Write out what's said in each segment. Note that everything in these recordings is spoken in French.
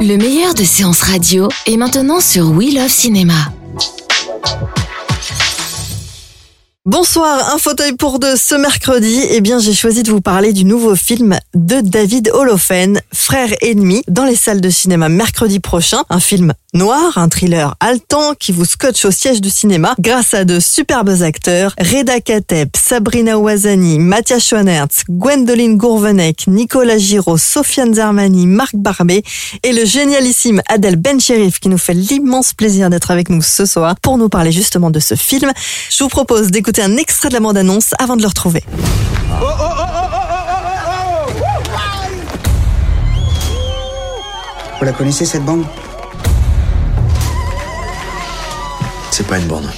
Le meilleur de séances radio est maintenant sur We Love Cinéma. Bonsoir, un fauteuil pour deux ce mercredi. Eh bien, j'ai choisi de vous parler du nouveau film de David Holofen, Frère ennemi, dans les salles de cinéma mercredi prochain. Un film noir, un thriller haletant qui vous scotche au siège du cinéma grâce à de superbes acteurs Reda Kateb, Sabrina Ouazani, Mathias Schoenertz, Gwendoline Gourvenec, Nicolas Giraud, Sofiane Zermani, Marc Barbet et le génialissime Adèle Bencherif qui nous fait l'immense plaisir d'être avec nous ce soir pour nous parler justement de ce film. Je vous propose d'écouter un extrait de la bande-annonce avant de le retrouver. Vous la connaissez cette bande? C'est pas une bande.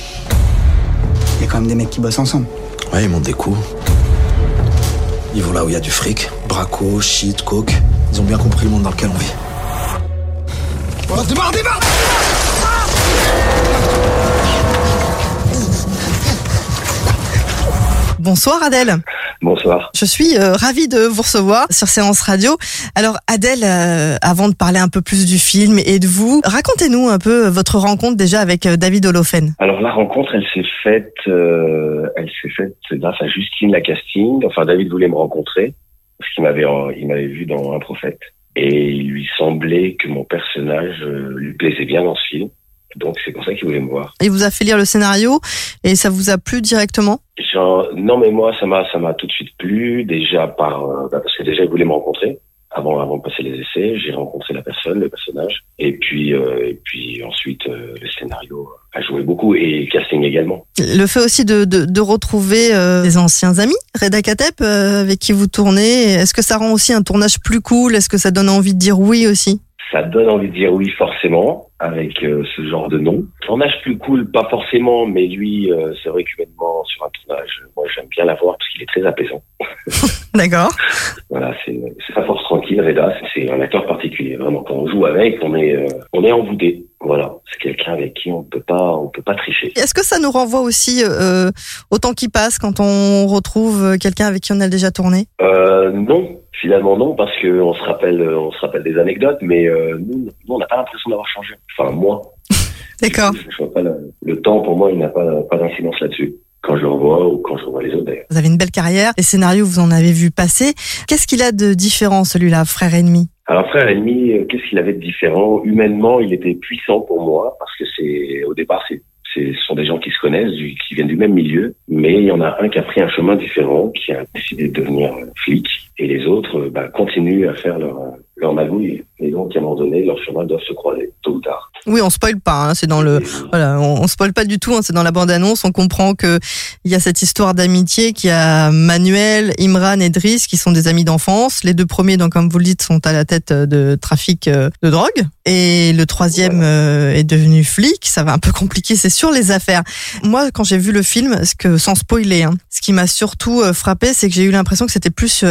Il y a quand même des mecs qui bossent ensemble. Ouais, ils montent des coups. Ils vont là où il y a du fric. Braco, shit, coke. Ils ont bien compris le monde dans lequel on vit. démarre, démarre Bonsoir Adèle. Bonsoir. Je suis euh, ravie de vous recevoir sur Séance Radio. Alors Adèle, euh, avant de parler un peu plus du film et de vous, racontez-nous un peu votre rencontre déjà avec euh, David Holofen. Alors la rencontre, elle s'est faite, euh, elle s'est faite grâce à Justine la casting. Enfin, David voulait me rencontrer parce qu'il m'avait, il m'avait vu dans Un Prophète et il lui semblait que mon personnage euh, lui plaisait bien dans ce film. Donc c'est pour ça qu'il voulait me voir. Il vous a fait lire le scénario et ça vous a plu directement? Genre, non mais moi ça m'a ça m'a tout de suite plu déjà par euh, bah, parce que déjà il voulait me rencontrer. Avant avant de passer les essais j'ai rencontré la personne le personnage. Et puis euh, et puis ensuite euh, le scénario a joué beaucoup et le casting également. Le fait aussi de, de, de retrouver des anciens amis, Reda Kateb, euh, avec qui vous tournez, est-ce que ça rend aussi un tournage plus cool? Est-ce que ça donne envie de dire oui aussi? Ça donne envie de dire oui forcément avec euh, ce genre de nom. Tournage plus cool, pas forcément, mais lui, euh, c'est vrai qu'humainement sur un tournage, moi j'aime bien l'avoir parce qu'il est très apaisant. D'accord. Voilà, c'est c'est sa force tranquille, Reda, c'est un acteur particulier. Vraiment, quand on joue avec, on est euh, on est envoûté. Voilà, c'est quelqu'un avec qui on peut pas on peut pas tricher. Est-ce que ça nous renvoie aussi euh, au temps qui passe quand on retrouve quelqu'un avec qui on a déjà tourné? Euh, non, finalement non, parce que on se rappelle on se rappelle des anecdotes, mais euh, nous, nous, on n'a pas l'impression d'avoir changé. Enfin moi, D'accord. le, le temps pour moi, il n'a pas pas d'incidence là-dessus. Quand je le revois ou quand je revois les autres d'ailleurs. Vous avez une belle carrière, les scénarios vous en avez vu passer. Qu'est-ce qu'il a de différent celui-là, frère ennemi? Alors frère ennemi, euh, qu'est-ce qu'il avait de différent? Humainement, il était puissant pour moi parce que c'est au départ c'est- ce sont des gens qui se connaissent, qui viennent du même milieu, mais il y en a un qui a pris un chemin différent, qui a décidé de devenir euh, flic, et les autres euh, bah, continuent à faire leur, leur magouille. Et donc, à un moment donné, leurs chemins doivent se croiser, tôt ou tard. Oui, on spoil pas, hein, c'est dans le Voilà, on, on spoil pas du tout, hein, c'est dans la bande-annonce, on comprend que il y a cette histoire d'amitié qui a Manuel, Imran et Driss qui sont des amis d'enfance. Les deux premiers, donc comme vous le dites, sont à la tête euh, de trafic euh, de drogue et le troisième euh, est devenu flic. Ça va un peu compliquer, c'est sûr, les affaires. Moi, quand j'ai vu le film, ce que sans spoiler, hein, ce qui m'a surtout frappé, c'est que j'ai eu l'impression que c'était plus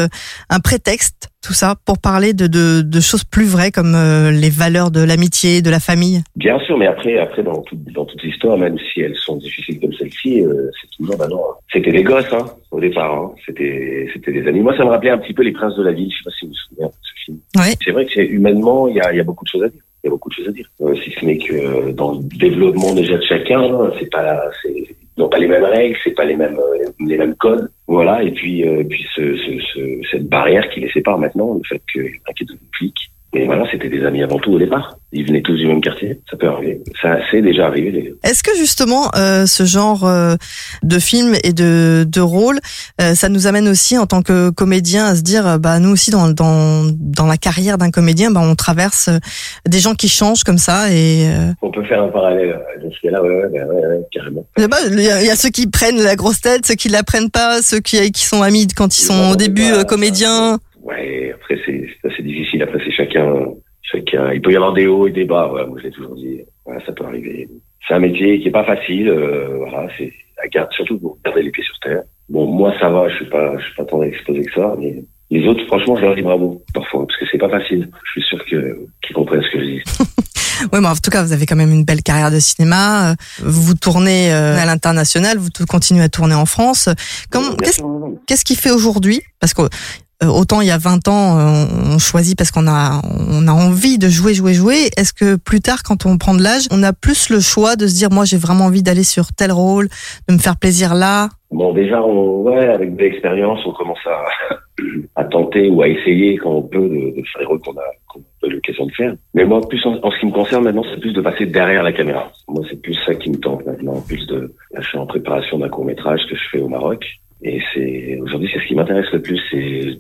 un prétexte tout ça pour parler de, de, de choses plus vraies comme euh, les valeurs de l'amitié, de la famille. Bien sûr, mais après, après dans, tout, dans toute l'histoire, même si elles sont difficiles comme celle-ci, euh, c'est toujours, bah non, c'était des gosses, hein, au départ, hein. c'était, c'était des amis. Moi, ça me rappelait un petit peu Les Princes de la Ville, je sais pas si vous vous souvenez de ce film. Ouais. C'est vrai que c'est humainement, il y a, y a beaucoup de choses à dire. Il y a beaucoup de choses à dire. Euh, si ce n'est que euh, dans le développement déjà de chacun, c'est pas, c'est, n'ont pas les mêmes règles, c'est pas les mêmes, euh, les mêmes codes. Voilà. Et puis, euh, puis ce, ce, ce- cette barrière qui les sépare maintenant, le fait qu'il y en a qui est devenu flic, Mais voilà, c'était des amis avant tout au départ. Ils venaient tous du même quartier. Ça peut arriver. Ça c'est déjà arrivé. Est-ce que justement euh, ce genre euh, de film et de, de rôle, euh, ça nous amène aussi en tant que comédien à se dire, euh, bah nous aussi dans dans dans la carrière d'un comédien, bah on traverse euh, des gens qui changent comme ça et euh, On peut faire un parallèle ce cas-là, ouais, ouais, ouais, ouais, carrément. sais pas, il y, a il y a ceux qui prennent la grosse tête, ceux qui la prennent pas, ceux qui qui sont amis quand ils sont au début euh, comédiens. Ouais, après c'est c'est assez difficile. Après c'est chacun, chacun. Il peut y avoir des hauts et des bas. Voilà, moi je l'ai toujours dit. Voilà, ça peut arriver. C'est un métier qui est pas facile. euh, voilà, c'est à garder, surtout pour garder les pieds sur terre. Bon, moi ça va. Je suis pas, je suis pas tant exposé que ça. Mais les autres, franchement, je leur dis bravo parfois parce que c'est pas facile. Je suis sûr que qu'ils comprennent ce que je dis. Oui, mais en tout cas, vous avez quand même une belle carrière de cinéma. Vous tournez euh, à l'international, vous continuez à tourner en France. Qu'est-ce, qu'est-ce qui fait aujourd'hui? Parce que euh, autant il y a 20 ans, euh, on choisit parce qu'on a, on a envie de jouer, jouer, jouer. Est-ce que plus tard, quand on prend de l'âge, on a plus le choix de se dire, moi, j'ai vraiment envie d'aller sur tel rôle, de me faire plaisir là? Bon, déjà, ouais, avec de l'expérience, on commence à, à tenter ou à essayer quand on peut de, faire les rôles qu'on a, l'occasion de faire. Mais moi, plus en, en ce qui me concerne maintenant, c'est plus de passer derrière la caméra. Moi, c'est plus ça qui me tente maintenant. Plus de, là, je suis en préparation d'un court métrage que je fais au Maroc. Et c'est, aujourd'hui, c'est ce qui m'intéresse le plus. C'est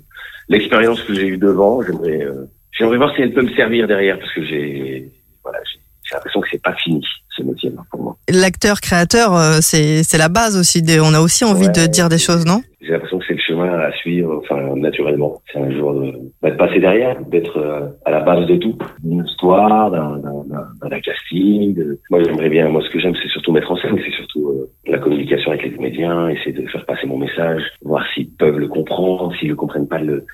l'expérience que j'ai eue devant. J'aimerais, euh, j'aimerais voir si elle peut me servir derrière parce que j'ai, voilà, j'ai, l'impression que c'est pas fini, ce métier-là, pour moi. L'acteur créateur, euh, c'est, c'est la base aussi. Des, on a aussi envie de dire des choses, non J'ai l'impression que c'est le à suivre, enfin naturellement. C'est un jour de, de passer derrière, d'être euh, à la base de tout, d'une histoire, d'un, casting. Moi, j'aimerais bien. Moi, ce que j'aime, c'est surtout mettre en scène, c'est surtout euh, la communication avec les comédiens, essayer de faire passer mon message, voir s'ils peuvent le comprendre, s'ils le comprennent pas, le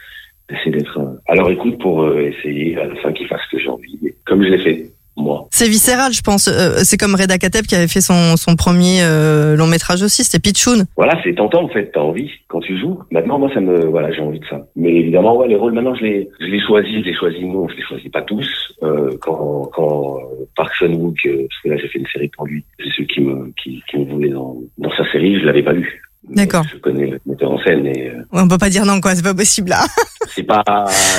essayer d'être euh, à leur écoute pour essayer à la fin qu'ils fassent ce que j'ai envie, comme je l'ai fait moi. C'est viscéral, je pense. Euh, c'est comme Reda Kateb qui avait fait son, son premier euh, long métrage aussi, c'était Pichoun. Voilà, c'est tentant en fait, t'as envie quand tu joues. Maintenant, moi, ça me, voilà, j'ai envie de ça. Mais évidemment, ouais, les rôles maintenant, je les, je les choisis, je les choisis non, je les choisis pas tous. Euh, quand, quand euh, Park Chan Wook, euh, parce que là, j'ai fait une série pour lui, c'est celui qui me, qui, qui me voulait dans, dans sa série, je l'avais pas lu. D'accord. Je connais le metteur en scène et euh, Ouais, on peut pas dire non, quoi, c'est pas possible là. c'est pas,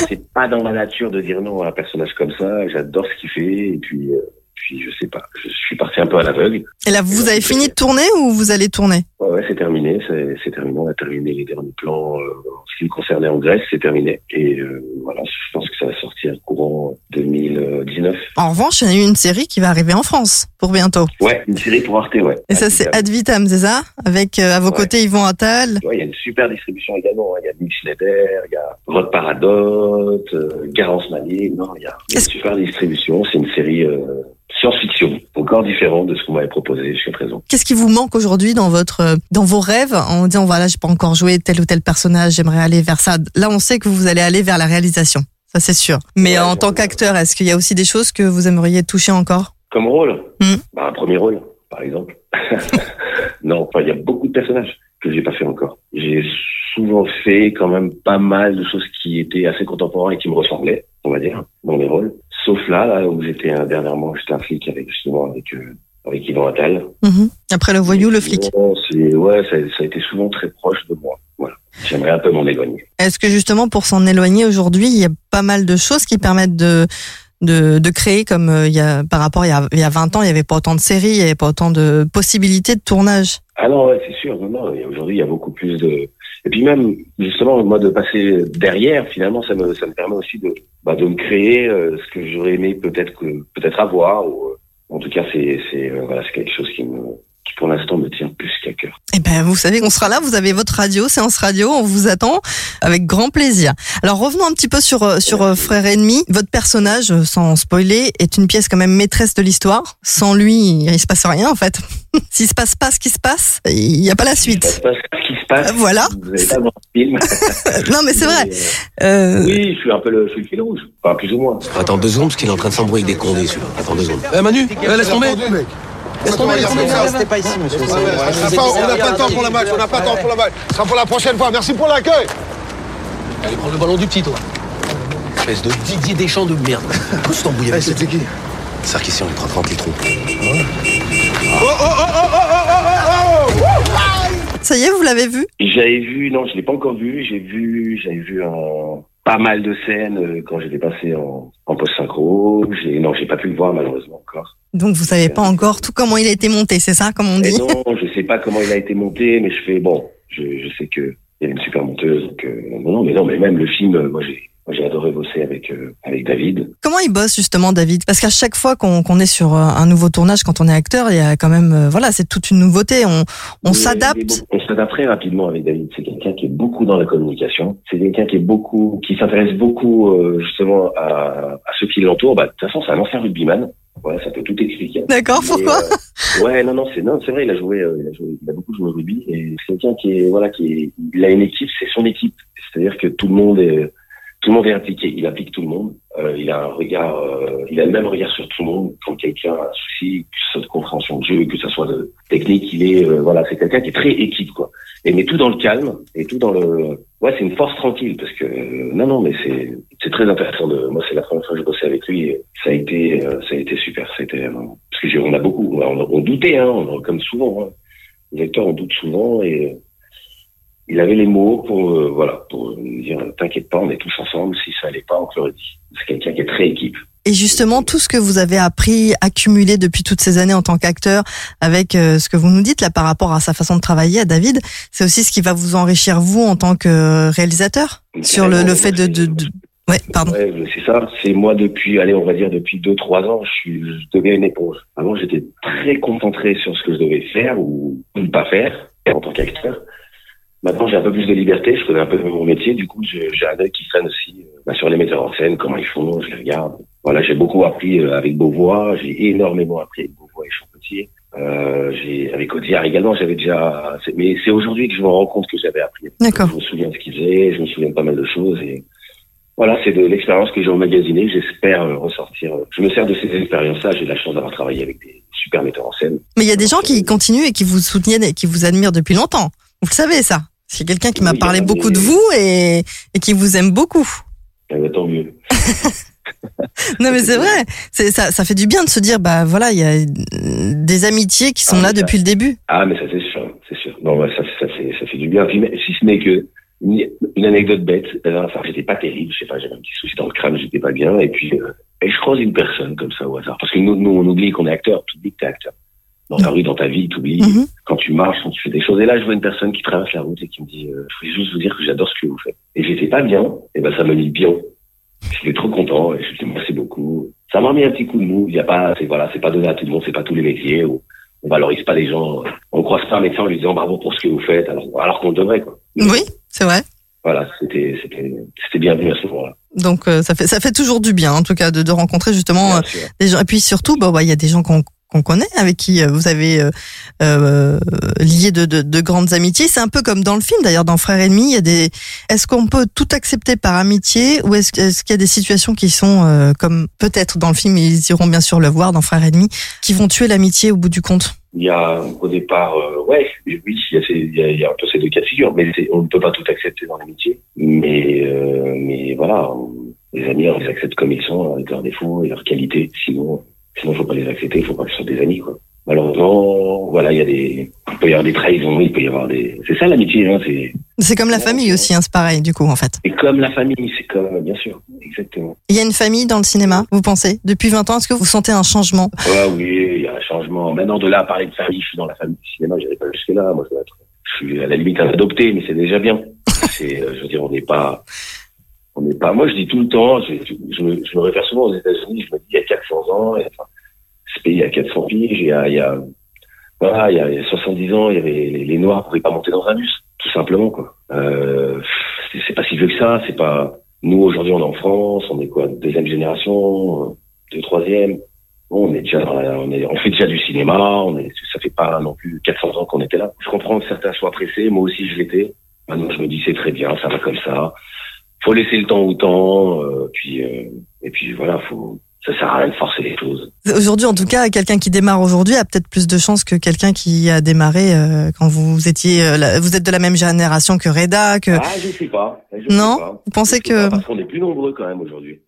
c'est pas dans ma nature de dire non à un personnage comme ça. J'adore ce qu'il fait et puis, euh, puis je sais pas, je suis parti un peu à l'aveugle. Et là, vous avez fini de tourner ou vous allez tourner? Ouais, ouais, c'est terminé, c'est, terminé. On a terminé les derniers plans euh, en ce qui me concernait en Grèce, c'est terminé. Et euh, voilà, je pense que ça va sortir courant 2019. En revanche, il y a eu une série qui va arriver en France pour bientôt. Ouais, une série pour Arte, ouais. Et ça, c'est Ad Vitam, c'est ça? Avec euh, à vos Ouais. côtés Yvon Attal. Ouais, il y a une super distribution également. hein. Il y a Nick Schneider, il y a Rod Paradote, euh, Garance Manier. Non, il y a une super distribution. C'est une série science-fiction, encore différente de ce qu'on m'avait proposé jusqu'à présent. Qu'est-ce qui vous manque aujourd'hui dans votre, euh, dans vos rêves en disant voilà, j'ai pas encore joué tel ou tel personnage, j'aimerais aller vers ça. Là, on sait que vous allez aller vers la réalisation. Ça, c'est sûr. Mais Ouais, en tant qu'acteur, est-ce qu'il y a aussi des choses que vous aimeriez toucher encore? Comme rôle? Hmm. bah, Un premier rôle, par exemple. non, enfin, il y a beaucoup de personnages que j'ai pas fait encore. J'ai souvent fait quand même pas mal de choses qui étaient assez contemporains et qui me ressemblaient, on va dire, dans mes rôles. Sauf là, là où j'étais euh, dernièrement, j'étais un flic avec justement avec euh, avec Yvan Attal. Mhm. Après le voyou, le flic. Ouais, ça, ça a été souvent très proche de moi. Voilà. J'aimerais un peu m'en éloigner. Est-ce que justement pour s'en éloigner aujourd'hui, il y a pas mal de choses qui permettent de de, de créer comme euh, il y a par rapport il y a, il y a 20 ans, il y avait pas autant de séries, il y avait pas autant de possibilités de tournage? Ah non, ouais, c'est sûr. Non, Aujourd'hui, il y a beaucoup plus de. Et puis même, justement, moi, de passer derrière, finalement, ça me, ça me permet aussi de, bah, de me créer euh, ce que j'aurais aimé peut-être que, peut-être avoir. Ou, euh, en tout cas, c'est, c'est, euh, voilà, c'est quelque chose qui me, pour l'instant me tient plus qu'à cœur. Eh ben, vous savez qu'on sera là. Vous avez votre radio, séance radio. On vous attend avec grand plaisir. Alors revenons un petit peu sur euh, sur euh, Frère Ennemi. Votre personnage, euh, sans spoiler, est une pièce quand même maîtresse de l'histoire. Sans lui, il se passe rien en fait. S'il se passe pas ce qui se passe, il n'y a pas la suite. sais pas ce qui se passe. Euh, voilà. Vous avez pas dans le film. non mais c'est vrai. Euh, Euh, oui, je suis un peu le, je suis le fil rouge. Enfin, plus ou moins. Attends deux secondes, parce qu'il est en train de s'embrouiller avec des condés, celui-là. Attends deux secondes. Eh Manu, eh, laisse tomber C'était pas ici, monsieur. On n'a pas le temps pour le match, on n'a pas le temps pour le match. Ce sera pour la prochaine fois. Merci pour l'accueil. Allez, prends le ballon du petit, toi. Espèce de Didier Deschamps de merde. Pousse t'embrouiller avec C'était qui Sarkisian, il prend 30 litres. ça y est, vous l'avez vu? J'avais vu, non, je l'ai pas encore vu. J'ai vu, j'avais vu un, pas mal de scènes euh, quand j'étais passé en, en post-synchro. Non, j'ai pas pu le voir malheureusement encore. Donc vous savez pas encore tout comment il a été monté, c'est ça, comme on Et dit? non, je sais pas comment il a été monté, mais je fais bon. Je, je sais que il y a une super monteuse. Donc, euh, non, non, mais non, mais même le film, euh, moi j'ai, moi j'ai adoré bosser avec euh, avec David. Comment il bosse justement David? Parce qu'à chaque fois qu'on qu'on est sur euh, un nouveau tournage, quand on est acteur, il y a quand même, euh, voilà, c'est toute une nouveauté. On, on s'adapte. On s'adapte très rapidement avec David. C'est quelqu'un qui est beaucoup dans la communication. C'est quelqu'un qui est beaucoup, qui s'intéresse beaucoup euh, justement à, à ceux qui l'entourent. Bah, de toute façon, c'est un ancien rugbyman. Voilà, ça peut tout expliquer. D'accord, pourquoi euh, Ouais, non, non, c'est non, c'est vrai. Il a joué, euh, il a joué, il a beaucoup joué au rugby. Et c'est quelqu'un qui est, voilà, qui est, il a une équipe, c'est son équipe. C'est-à-dire que tout le monde est, tout le monde est impliqué. Il implique tout le monde. Euh, il a un regard, euh, il a le même regard sur tout le monde. Quand quelqu'un a un souci, que ce soit de compréhension de jeu, que ce soit de technique, il est, euh, voilà, c'est quelqu'un qui est très équipe, quoi. Et mais tout dans le calme et tout dans le, ouais, c'est une force tranquille parce que euh, non, non, mais c'est, c'est très intéressant. De, moi, c'est la première fois que je bossais avec lui. Ça a été, euh, ça a été super. Été, euh, parce que on a beaucoup, on, a- on doutait, hein, on- comme souvent. Hein. Les acteurs, on doute souvent et il avait les mots pour, voilà, pour nous dire, t'inquiète pas, on est tous ensemble. Si ça allait pas, on te l'aurait dit. C'est quelqu'un qui est très équipe. Et justement, tout ce que vous avez appris, accumulé depuis toutes ces années en tant qu'acteur, avec euh, ce que vous nous dites là par rapport à sa façon de travailler, à David, c'est aussi ce qui va vous enrichir vous en tant que réalisateur sur le, le fait de, de, de... ouais, pardon. Ouais, c'est ça. C'est moi depuis, allez, on va dire depuis deux, trois ans, je suis, je deviens une éponge. Avant, j'étais très concentré sur ce que je devais faire ou ne pas faire en tant qu'acteur. Maintenant, j'ai un peu plus de liberté, je connais un peu mon métier, du coup, j'ai un œil qui traîne aussi euh, bah, sur les metteurs en scène, comment ils font, je les regarde. Voilà, j'ai beaucoup appris euh, avec Beauvois, j'ai énormément appris avec Beauvois et Champetier. Euh, j'ai avec Audiard également, j'avais déjà, mais c'est aujourd'hui que je me rends compte que j'avais appris. D'accord. Je me souviens de ce qu'ils faisaient, je me souviens de pas mal de choses et voilà, c'est de l'expérience que j'ai emmagasinée. J'espère euh, ressortir. Je me sers de ces expériences-là. J'ai la chance d'avoir travaillé avec des super metteurs en scène. Mais il y a des gens qui continuent et qui vous soutiennent et qui vous admirent depuis longtemps. Vous le savez ça. C'est quelqu'un qui m'a Oui, parlé beaucoup des- de vous et, et qui vous aime beaucoup. Eh ben, tant mieux. Non mais c'est vrai, c'est ça, ça fait du bien de se dire bah voilà il y a des amitiés qui sont Ah, là ça- depuis le début. Ah, mais ça c'est sûr, c'est sûr. Non, ouais, ça, ça, fait, ça fait du bien. Si ce n'est que une, anecdote bête. Dernière fois, j'étais pas terrible. Je sais pas, j'avais un petit souci dans le crâne, j'étais pas bien. Et puis, euh, et je croise une personne comme ça au hasard. Parce que nous, nous on oublie qu'on est acteur. Tu oublies que t'es acteur. Dans ta rue, dans ta vie, tu oublies. Mhm. Quand tu marches, quand tu fais des choses. Et là, je vois une personne qui traverse la route et qui me dit, euh, je voulais juste vous dire que j'adore ce que vous faites. Et j'étais pas bien. Et ben, ça m'a mis bien. J'étais trop content. Et je dis, merci beaucoup. Ça m'a mis un petit coup de mou. Il y a pas, c'est voilà, c'est pas donné à tout le monde. C'est pas tous les métiers. Où on valorise pas les gens. On croise pas un médecin en lui disant bravo pour ce que vous faites. Alors, alors qu'on le devrait, quoi. Oui, c'est vrai. Voilà, c'était, c'était, c'était bienvenu à ce moment-là. Donc euh, ça fait ça fait toujours du bien en tout cas de, de rencontrer justement euh, des gens et puis surtout bah il y a des gens qu'on qu'on connaît avec qui euh, vous avez euh, euh, lié de, de, de grandes amitiés. C'est un peu comme dans le film d'ailleurs dans Frères Ennemis. Il y a des. Est-ce qu'on peut tout accepter par amitié ou est-ce, qu'il y a des situations qui sont euh, comme peut-être dans le film ils iront bien sûr le voir dans Frères Ennemis qui vont tuer l'amitié au bout du compte? Il y a au départ, euh, ouais, oui, il y, a ces- il y, a, un peu ces deux cas de figure, mais on ne peut pas tout accepter dans l'amitié. Mais, euh, mais voilà, les amis, on les accepte comme ils sont, avec leurs défauts et leurs qualités. Sinon, sinon, faut pas les accepter, il faut pas que ce soit des amis, quoi. Malheureusement, voilà, il y a des, il peut y avoir des trahisons, il peut y avoir des, c'est ça l'amitié, hein, c'est, C'est comme la Ouais, famille aussi, hein, c'est pareil du coup en fait. c'est comme la famille, c'est comme, bien sûr, exactement. Il y a une famille dans le cinéma, vous pensez Depuis 20 ans, est-ce que vous sentez un changement? Ah oui, il y a un changement. Maintenant, de là à parler de famille, je suis dans la famille du cinéma, j'irai pas jusque là. Moi, je suis à la limite un adopté, mais c'est déjà bien. C'est, euh, je veux dire, on n'est pas, on pas. Moi, je dis tout le temps, je, je, me, réfère souvent aux États-Unis. Je me dis, il y a 400 ans, enfin, ce pays a 400 piges. Il y a, il y a, voilà, il y a, il y a 70 ans, il y avait les, les Noirs pouvaient pas monter dans un bus, tout simplement, quoi. Euh, c'est, pas si vieux que ça. C'est pas. Nous, aujourd'hui, on est en France. On est quoi, deuxième génération, euh, deux, troisième. Bon, on est déjà, on, est, on fait déjà du cinéma, on est, ça fait pas non plus 400 ans qu'on était là. Je comprends que certains soient pressés, moi aussi je l'étais. Maintenant, je me dis c'est très bien, ça va comme ça. Faut laisser le temps au temps, euh, puis euh, et puis voilà, faut, ça sert à rien de forcer les choses. Aujourd'hui, en tout cas, quelqu'un qui démarre aujourd'hui a peut-être plus de chances que quelqu'un qui a démarré euh, quand vous étiez, euh, la- vous êtes de la même génération que Reda, que Ah, je sais pas. Je Non? sais pas. vous pensez Je sais pas, que parce qu'on est plus nombreux quand même aujourd'hui.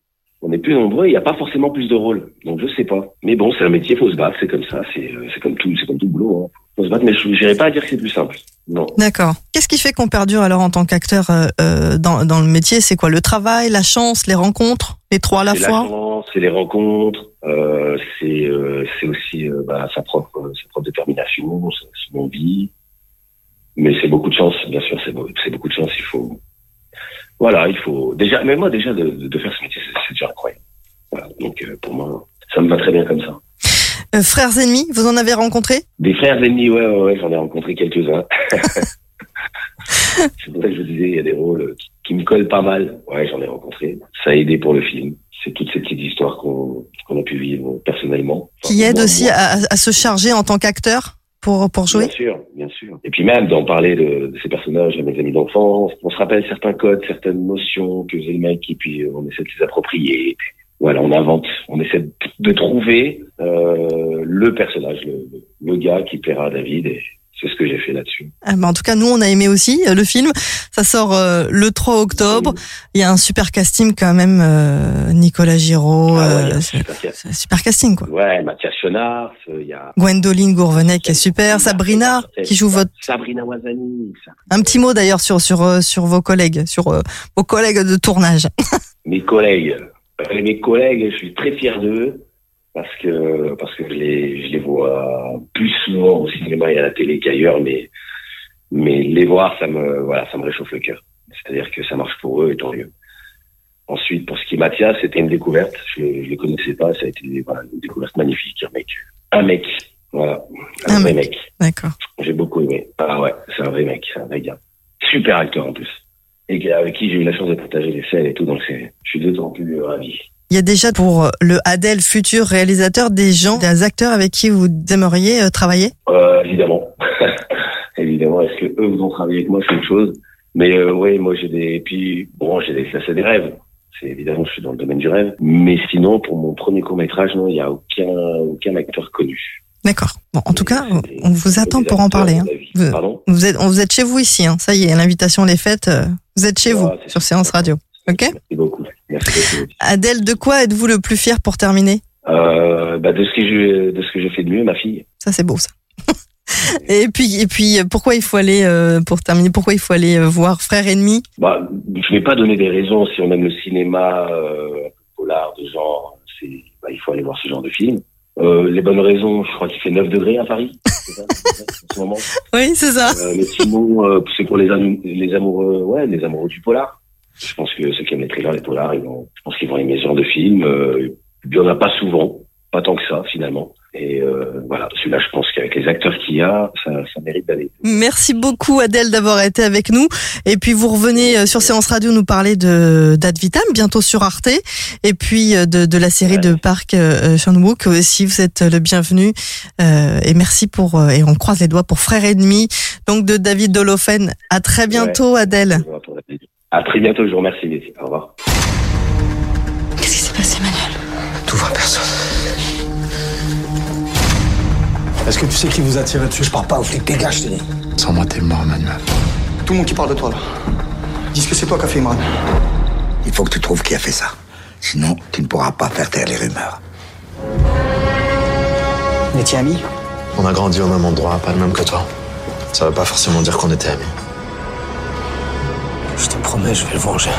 On est plus nombreux, il n'y a pas forcément plus de rôles. Donc je sais pas. Mais bon, c'est un métier, faut se battre, c'est comme ça, c'est euh, comme tout, c'est comme tout boulot. Hein. Faut se battre, mais je n'irai pas à dire que c'est plus simple. Non. D'accord. Qu'est-ce qui fait qu'on perdure alors en tant qu'acteur euh, euh, dans, dans le métier? C'est quoi Le travail, la chance, les rencontres? Les trois à la fois? chance, c'est les rencontres, euh, c'est euh, c'est aussi euh, bah, sa propre sa propre détermination, son envie. Mais c'est beaucoup de chance, bien sûr, c'est beaucoup de chance. Il faut voilà, il faut déjà. Mais moi déjà de, de faire ce métier, c'est déjà incroyable. Voilà, donc euh, pour moi, ça me va très bien comme ça. Euh, Frères ennemis, vous en avez rencontré? Des frères ennemis, ouais, ouais, ouais j'en ai rencontré quelques-uns. c'est pour ça que je vous disais, il y a des rôles qui, qui me collent pas mal. Ouais, j'en ai rencontré. Ça a aidé pour le film. C'est toutes ces petites histoires qu'on qu'on a pu vivre personnellement. Enfin, Qui moi, aussi moi, à, à se charger en tant qu'acteur? Pour, pour jouer? Bien sûr, bien sûr. Et puis même d'en parler de, de ces personnages à mes amis d'enfance, on se rappelle certains codes, certaines notions que faisait le mec, et puis euh, on essaie de les approprier. Voilà, on invente, on essaie de trouver euh, le personnage, le, le gars qui plaira à David, et c'est ce que j'ai fait là-dessus. Ah, bah, En tout cas, nous, on a aimé aussi euh, le film. Ça sort euh, le 3 octobre. Il y a un super casting quand même. euh, Nicolas Giraud. Ah ouais, euh, super casting, quoi. Ouais, Mathias Chenard, il y a Gwendoline Gourvenet qui est super. Sabrina qui joue votre. Sabrina Wazani. Un petit mot d'ailleurs sur sur sur vos collègues, sur vos collègues de tournage. Mes collègues, mes collègues, je suis très fier d'eux parce que parce que je les je les vois plus souvent au cinéma et à la télé qu'ailleurs, mais mais les voir, ça me voilà, ça me réchauffe le cœur. C'est-à-dire que ça marche pour eux et tant mieux. Ensuite, pour ce qui est Mathias, c'était une découverte. Je, je les connaissais pas, ça a été voilà, une découverte magnifique. Un mec, un mec, voilà, un, Un vrai mec. mec. D'accord. J'ai beaucoup aimé. Ah ouais, c'est un vrai mec, c'est un vrai gars. Super acteur en plus. Et avec qui j'ai eu la chance de partager les scènes et tout, donc c'est, je suis d'autant plus euh, ravi. Il y a déjà pour le Adèle futur réalisateur des gens, des acteurs avec qui vous aimeriez euh, travailler? Euh, évidemment. évidemment, est-ce que eux voudront travailler avec moi, c'est une chose. Mais euh, oui, moi j'ai des, et puis bon, j'ai des, ça c'est des rêves. C'est évidemment, je suis dans le domaine du rêve. Mais sinon, pour mon premier court métrage, non, il y a aucun, aucun acteur connu. D'accord. Bon, en tout cas, on vous attend pour en parler. hein. Vous- Pardon? Vous êtes, vous êtes chez vous ici. Hein. Ça y est, l'invitation elle est faite. euh, Vous êtes chez vous Ah, sur. Séance Radio. Ok? Merci beaucoup. Merci. Adèle, de quoi êtes-vous le plus fier pour terminer? Euh, bah, de ce que je, de ce que j'ai fait de mieux, ma fille. Ça c'est beau ça. et puis et puis pourquoi il faut aller euh, pour terminer pourquoi il faut aller euh, voir Frères ennemis? Bah, je vais pas donner des raisons si on aime le cinéma, euh, polar de genre. C'est, bah, il faut aller voir ce genre de film. Euh, les bonnes raisons, je crois qu'il fait 9 degrés à Paris. Ça, en ce moment. Oui, c'est ça. Mais sinon, c'est pour les, am- les amoureux, ouais, les amoureux du polar. Je pense que ceux qui aiment les thrillers, les polars, ils vont, je pense qu'ils vont aimer ce genre de film. Euh, il y en a pas souvent, pas tant que ça finalement. Et euh, voilà, celui-là, je pense qu'avec les acteurs qu'il y a, ça, ça mérite d'aller. Merci beaucoup Adèle d'avoir été avec nous. Et puis vous revenez euh, sur Séance Radio nous parler de Date Vitam, bientôt sur Arte. Et puis euh, de, de la série de Parc euh, Chan-wook aussi. Vous êtes le bienvenu. Euh, et merci pour, et on croise les doigts pour Frères Ennemis. Donc de David Dolofen. À très bientôt Adèle. À très bientôt, je vous remercie. Lucie. Au revoir. Qu'est-ce qui s'est passé, Manuel Tout va personne. Est-ce que tu sais qui vous a tiré dessus? Je parle pas aux flics, dégage, je te dis. Sans moi, t'es mort, Manuel. Tout le monde qui parle de toi là. Disent que c'est toi qui as fait Imran. Il faut que tu trouves qui a fait ça. Sinon, tu ne pourras pas faire taire les rumeurs. Vous étiez amis? On a grandi au même endroit, pas le même que toi. Ça veut pas forcément dire qu'on était amis. Je te promets, je vais le venger.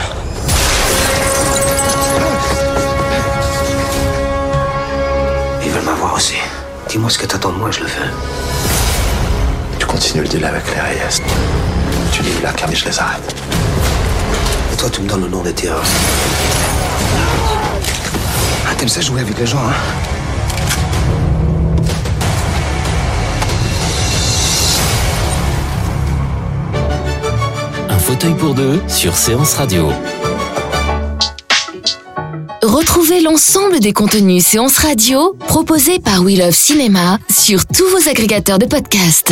Ils veulent m'avoir aussi. Dis-moi ce que t'attends de moi, je le fais. Tu continues le deal avec les Reyes. Tu la cam et je les arrête. Et toi, tu me donnes le nom des tireurs. Ah, t'aimes ça jouer avec les gens, hein? Fauteuil pour deux sur Séance Radio. Retrouvez l'ensemble des contenus séances radio proposés par We Love Cinéma sur tous vos agrégateurs de podcasts.